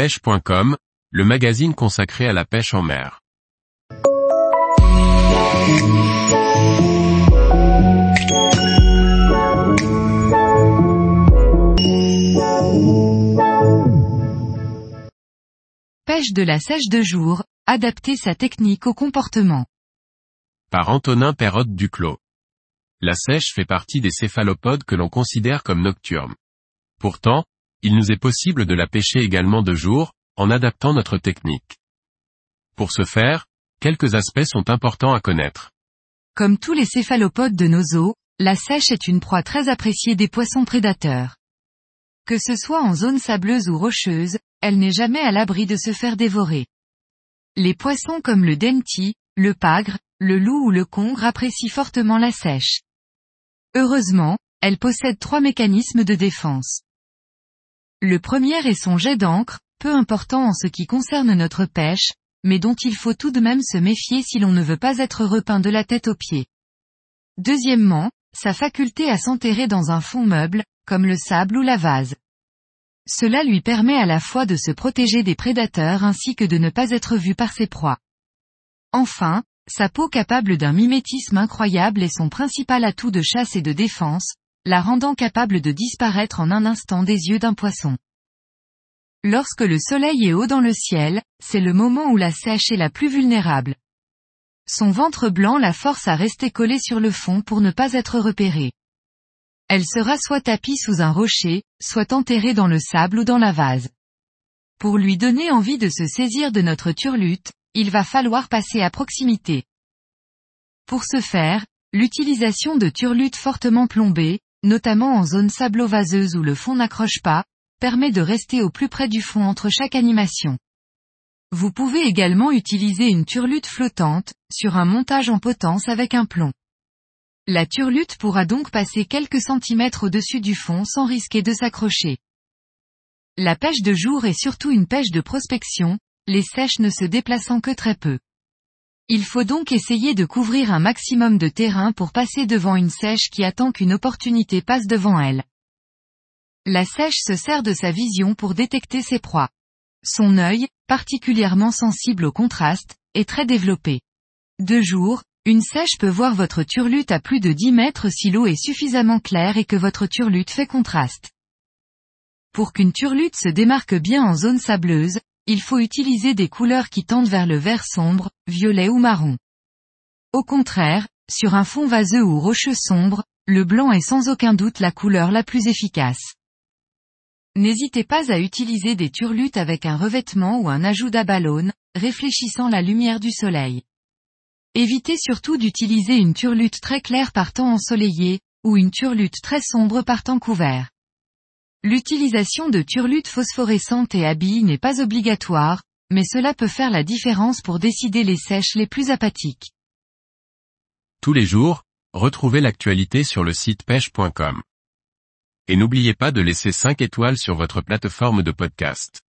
pêche.com, le magazine consacré à la pêche en mer. Pêche de la sèche de jour, adapter sa technique au comportement. Par Antonin Perrotte Duclos. La sèche fait partie des céphalopodes que l'on considère comme nocturnes. Pourtant, il nous est possible de la pêcher également de jour, en adaptant notre technique. Pour ce faire, quelques aspects sont importants à connaître. Comme tous les céphalopodes de nos eaux, la sèche est une proie très appréciée des poissons prédateurs. Que ce soit en zone sableuse ou rocheuse, elle n'est jamais à l'abri de se faire dévorer. Les poissons comme le denti, le pagre, le loup ou le congre apprécient fortement la sèche. Heureusement, elle possède trois mécanismes de défense. Le premier est son jet d'encre, peu important en ce qui concerne notre pêche, mais dont il faut tout de même se méfier si l'on ne veut pas être repeint de la tête aux pieds. Deuxièmement, sa faculté à s'enterrer dans un fond meuble, comme le sable ou la vase. Cela lui permet à la fois de se protéger des prédateurs ainsi que de ne pas être vu par ses proies. Enfin, sa peau capable d'un mimétisme incroyable est son principal atout de chasse et de défense, la rendant capable de disparaître en un instant des yeux d'un poisson. Lorsque le soleil est haut dans le ciel, c'est le moment où la sèche est la plus vulnérable. Son ventre blanc la force à rester collée sur le fond pour ne pas être repérée. Elle sera soit tapie sous un rocher, soit enterrée dans le sable ou dans la vase. Pour lui donner envie de se saisir de notre turlute, il va falloir passer à proximité. Pour ce faire, l'utilisation de turlutes fortement plombées, notamment en zone sablo-vaseuse où le fond n'accroche pas, permet de rester au plus près du fond entre chaque animation. Vous pouvez également utiliser une turlute flottante, sur un montage en potence avec un plomb. La turlute pourra donc passer quelques centimètres au-dessus du fond sans risquer de s'accrocher. La pêche de jour est surtout une pêche de prospection, les sèches ne se déplaçant que très peu. Il faut donc essayer de couvrir un maximum de terrain pour passer devant une sèche qui attend qu'une opportunité passe devant elle. La sèche se sert de sa vision pour détecter ses proies. Son œil, particulièrement sensible au contraste, est très développé. De jour, une sèche peut voir votre turlute à plus de 10 mètres si l'eau est suffisamment claire et que votre turlute fait contraste. Pour qu'une turlute se démarque bien en zone sableuse, il faut utiliser des couleurs qui tendent vers le vert sombre, violet ou marron. Au contraire, sur un fond vaseux ou rocheux sombre, le blanc est sans aucun doute la couleur la plus efficace. N'hésitez pas à utiliser des turlutes avec un revêtement ou un ajout d'abalone, réfléchissant la lumière du soleil. Évitez surtout d'utiliser une turlute très claire par temps ensoleillé, ou une turlute très sombre par temps couvert. L'utilisation de turlutes phosphorescentes et habilles n'est pas obligatoire, mais cela peut faire la différence pour décider les sèches les plus apathiques. Tous les jours, retrouvez l'actualité sur le site pêche.com. Et n'oubliez pas de laisser 5 étoiles sur votre plateforme de podcast.